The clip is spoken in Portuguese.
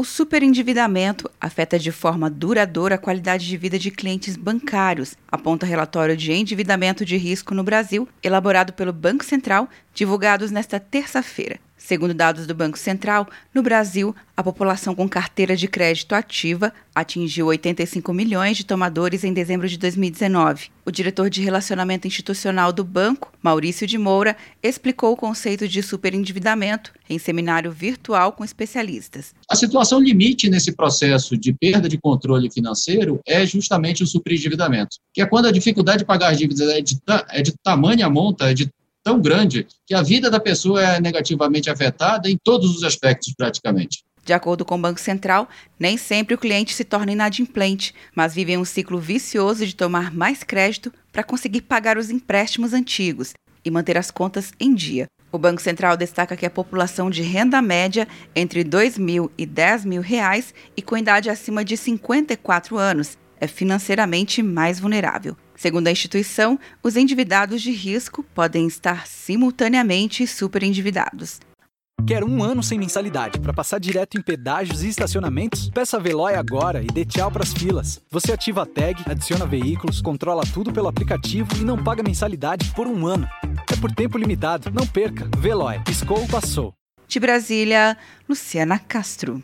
O superendividamento afeta de forma duradoura a qualidade de vida de clientes bancários, aponta relatório de endividamento de risco no Brasil, elaborado pelo Banco Central, divulgados nesta terça-feira. Segundo dados do Banco Central, no Brasil, a população com carteira de crédito ativa atingiu 85 milhões de tomadores em dezembro de 2019. O diretor de relacionamento institucional do banco, Maurício de Moura, explicou o conceito de superendividamento em seminário virtual com especialistas. A situação limite nesse processo de perda de controle financeiro é justamente o superendividamento, que é quando a dificuldade de pagar as dívidas é de, é de tamanha monta, é de tão grande que a vida da pessoa é negativamente afetada em todos os aspectos, praticamente. De acordo com o Banco Central, nem sempre o cliente se torna inadimplente, mas vive um ciclo vicioso de tomar mais crédito para conseguir pagar os empréstimos antigos e manter as contas em dia. O Banco Central destaca que a população de renda média entre R$ 2 mil e 10 mil reais e com idade acima de 54 anos é financeiramente mais vulnerável. Segundo a instituição, os endividados de risco podem estar simultaneamente superendividados. Quer um ano sem mensalidade para passar direto em pedágios e estacionamentos? Peça a Veloy agora e dê tchau para as filas. Você ativa a tag, adiciona veículos, controla tudo pelo aplicativo e não paga mensalidade por um ano. É por tempo limitado. Não perca. Veloy. Piscou, passou. De Brasília, Luciana Castro.